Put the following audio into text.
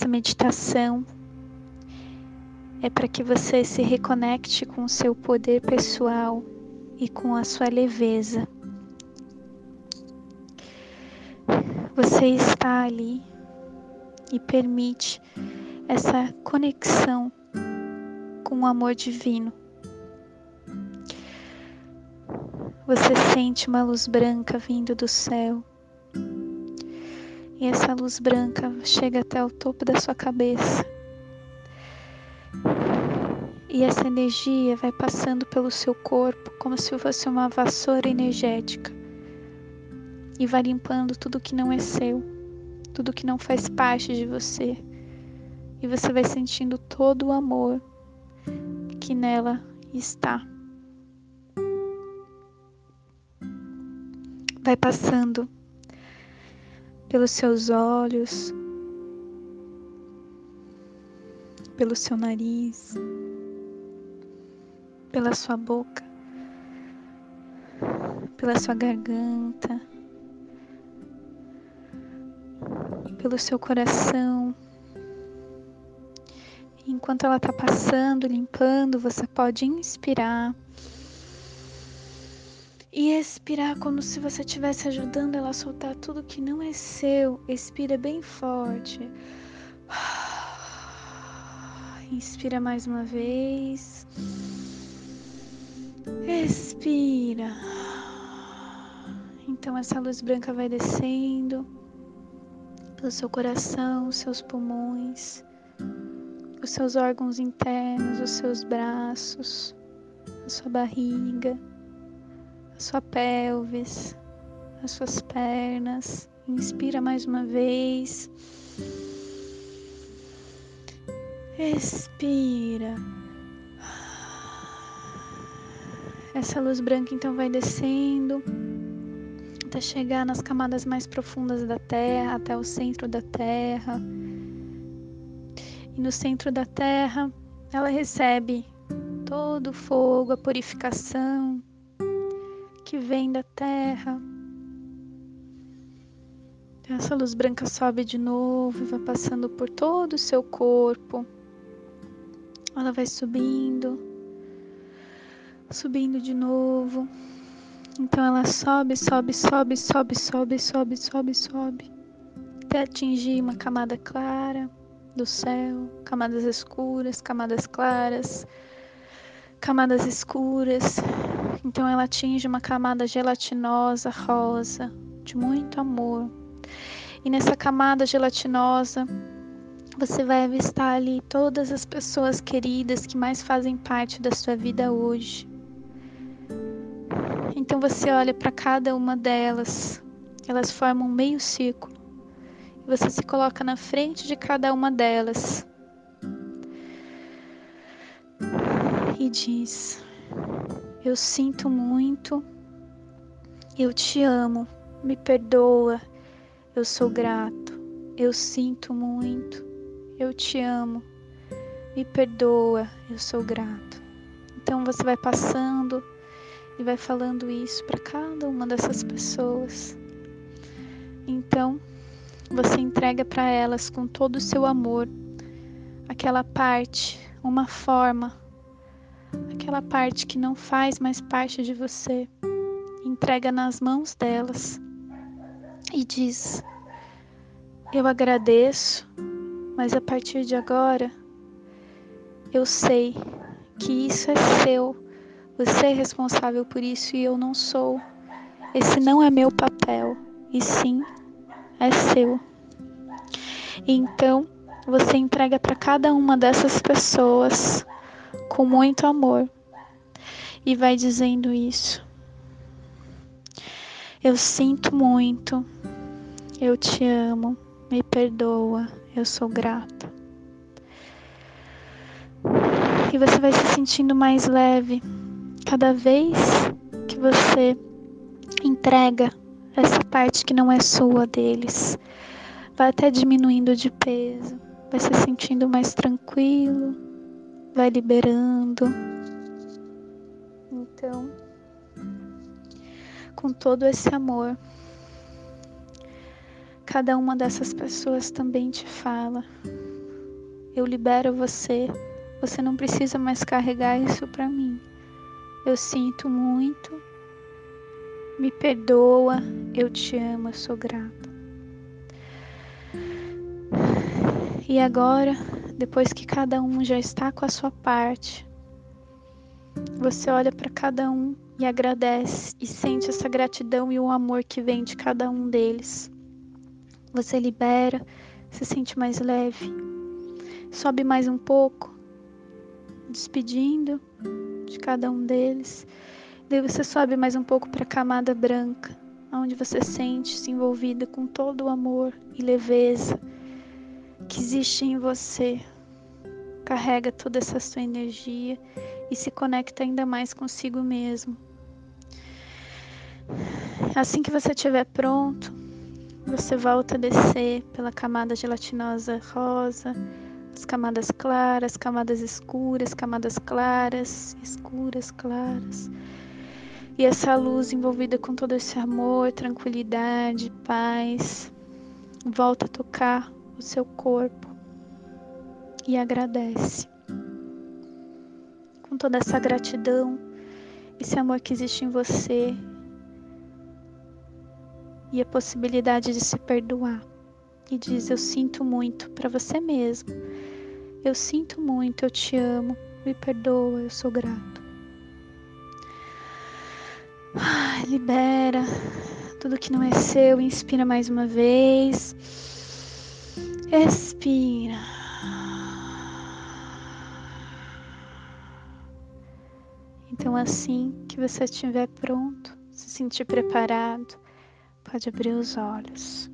essa meditação é para que você se reconecte com o seu poder pessoal e com a sua leveza. Você está ali e permite essa conexão com o amor divino. Você sente uma luz branca vindo do céu. E essa luz branca chega até o topo da sua cabeça. E essa energia vai passando pelo seu corpo como se fosse uma vassoura energética. E vai limpando tudo que não é seu, tudo que não faz parte de você. E você vai sentindo todo o amor que nela está. Vai passando pelos seus olhos, pelo seu nariz, pela sua boca, pela sua garganta, pelo seu coração. Enquanto ela está passando, limpando, você pode inspirar e expirar como se você estivesse ajudando ela a soltar tudo que não é seu. Expira bem forte. Inspira mais uma vez. Expira. Então essa luz branca vai descendo pelo seu coração, seus pulmões, os seus órgãos internos, os seus braços, a sua barriga, sua pelvis, as suas pernas. Inspira mais uma vez. Expira. Essa luz branca então vai descendo até chegar nas camadas mais profundas da Terra, até o centro da Terra. E no centro da Terra, ela recebe todo o fogo, a purificação que vem da Terra. Essa luz branca sobe de novo e vai passando por todo o seu corpo. Ela vai subindo subindo de novo. Então ela sobe, sobe, sobe, sobe, sobe, sobe, sobe, sobe, até atingir uma camada clara do céu, camadas escuras, camadas claras, camadas escuras. Então ela atinge uma camada gelatinosa, rosa, de muito amor. E nessa camada gelatinosa, você vai avistar ali todas as pessoas queridas que mais fazem parte da sua vida hoje. Então você olha para cada uma delas, elas formam um meio círculo. E você se coloca na frente de cada uma delas. E diz: Eu sinto muito, eu te amo, me perdoa, eu sou grato, eu sinto muito, eu te amo, me perdoa, eu sou grato. Então você vai passando e vai falando isso para cada uma dessas pessoas. Então, você entrega para elas com todo o seu amor aquela parte, uma forma, aquela parte que não faz mais parte de você. Entrega nas mãos delas e diz: Eu agradeço, mas a partir de agora eu sei que isso é seu você é responsável por isso e eu não sou. Esse não é meu papel, e sim é seu. Então, você entrega para cada uma dessas pessoas com muito amor. E vai dizendo isso. Eu sinto muito, eu te amo, me perdoa, eu sou grata. E você vai se sentindo mais leve Cada vez que você entrega essa parte que não é sua deles, vai até diminuindo de peso, vai se sentindo mais tranquilo, vai liberando. Então, com todo esse amor, cada uma dessas pessoas também te fala Eu libero você. Você não precisa mais carregar isso para mim. Eu sinto muito. Me perdoa. Eu te amo. Eu sou grata. E agora, depois que cada um já está com a sua parte, você olha para cada um e agradece e sente essa gratidão e o amor que vem de cada um deles. Você libera, se sente mais leve, sobe mais um pouco, despedindo de cada um deles. Daí você sobe mais um pouco para a camada branca, onde você sente-se envolvida com todo o amor e leveza que existe em você. Carrega toda essa sua energia e se conecta ainda mais consigo mesmo. Assim que você estiver pronto, você volta a descer pela camada gelatinosa rosa, as camadas claras, camadas escuras, camadas claras, escuras, claras. E essa luz envolvida com todo esse amor, tranquilidade, paz, volta a tocar o seu corpo e agradece. Com toda essa gratidão, esse amor que existe em você, e a possibilidade de se perdoar. E diz: Eu sinto muito para você mesmo. Eu sinto muito, eu te amo, me perdoa, eu sou grato. Libera tudo que não é seu, inspira mais uma vez. Expira. Então, assim que você estiver pronto, se sentir preparado, Pode abrir os olhos.